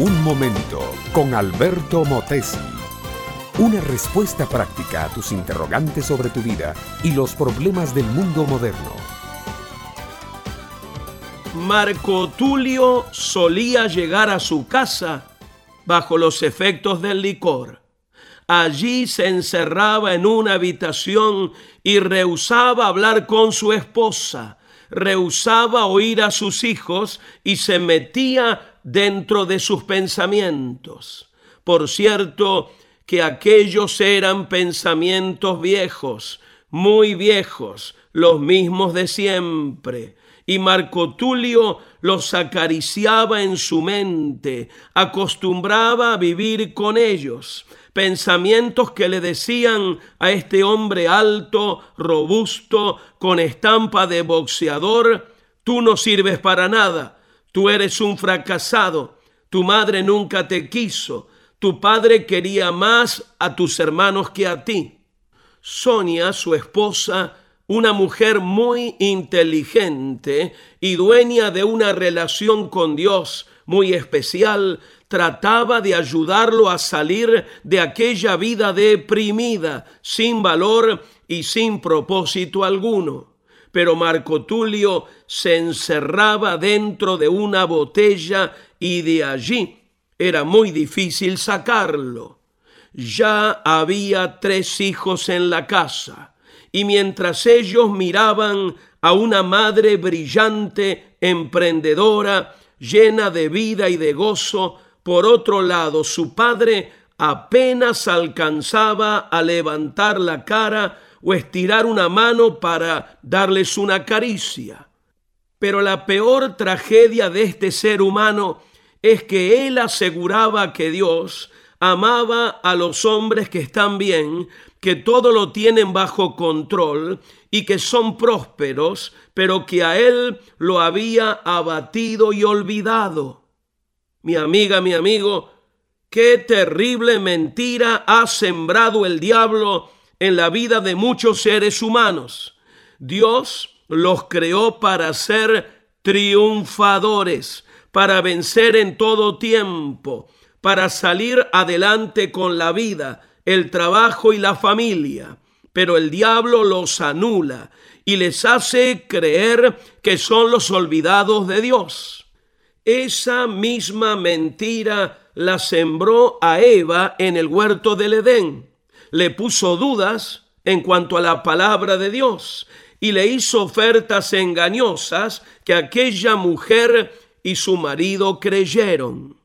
Un momento con Alberto Motesi. Una respuesta práctica a tus interrogantes sobre tu vida y los problemas del mundo moderno. Marco Tulio solía llegar a su casa bajo los efectos del licor. Allí se encerraba en una habitación y rehusaba hablar con su esposa, rehusaba oír a sus hijos y se metía dentro de sus pensamientos. Por cierto, que aquellos eran pensamientos viejos, muy viejos, los mismos de siempre. Y Marco Tulio los acariciaba en su mente, acostumbraba a vivir con ellos, pensamientos que le decían a este hombre alto, robusto, con estampa de boxeador, tú no sirves para nada, tú eres un fracasado, tu madre nunca te quiso, tu padre quería más a tus hermanos que a ti. Sonia, su esposa, una mujer muy inteligente y dueña de una relación con Dios muy especial, trataba de ayudarlo a salir de aquella vida deprimida, sin valor y sin propósito alguno. Pero Marco Tulio se encerraba dentro de una botella y de allí era muy difícil sacarlo. Ya había tres hijos en la casa, y mientras ellos miraban a una madre brillante, emprendedora, llena de vida y de gozo, por otro lado, su padre apenas alcanzaba a levantar la cara o estirar una mano para darles una caricia. Pero la peor tragedia de este ser humano es que él aseguraba que Dios amaba a los hombres que están bien, que todo lo tienen bajo control y que son prósperos, pero que a él lo había abatido y olvidado. Mi amiga, mi amigo, qué terrible mentira ha sembrado el diablo en la vida de muchos seres humanos. Dios los creó para ser triunfadores, para vencer en todo tiempo, para salir adelante con la vida, el trabajo y la familia. Pero el diablo los anula y les hace creer que son los olvidados de Dios. Esa misma mentira la sembró a Eva en el huerto del Edén. Le puso dudas en cuanto a la palabra de Dios y le hizo ofertas engañosas que aquella mujer y su marido creyeron.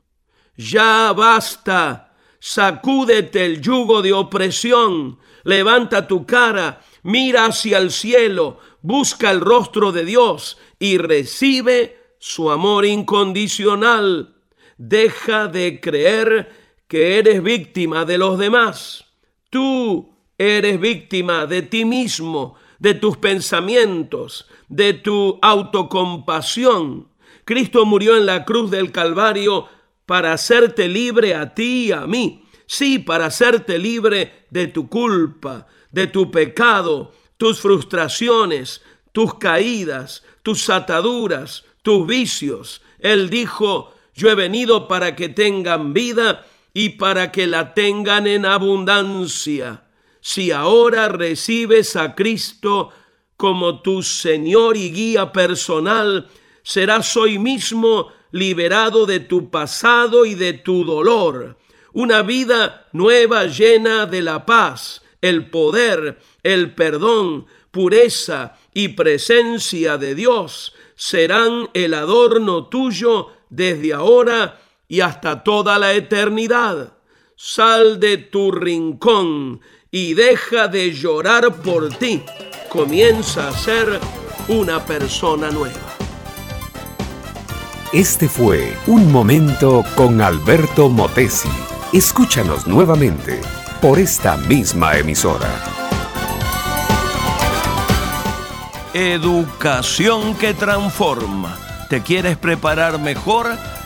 Ya basta, sacúdete el yugo de opresión, levanta tu cara, mira hacia el cielo, busca el rostro de Dios y recibe su amor incondicional. Deja de creer que eres víctima de los demás. Tú eres víctima de ti mismo, de tus pensamientos, de tu autocompasión. Cristo murió en la cruz del Calvario para hacerte libre a ti y a mí. Sí, para hacerte libre de tu culpa, de tu pecado, tus frustraciones, tus caídas, tus ataduras, tus vicios. Él dijo, yo he venido para que tengan vida y para que la tengan en abundancia. Si ahora recibes a Cristo como tu Señor y guía personal, serás hoy mismo liberado de tu pasado y de tu dolor. Una vida nueva llena de la paz, el poder, el perdón, pureza y presencia de Dios serán el adorno tuyo desde ahora y hasta toda la eternidad. Sal de tu rincón y deja de llorar por ti. Comienza a ser una persona nueva. Este fue Un Momento con Alberto Motesi. Escúchanos nuevamente por esta misma emisora. Educación que transforma. ¿Te quieres preparar mejor?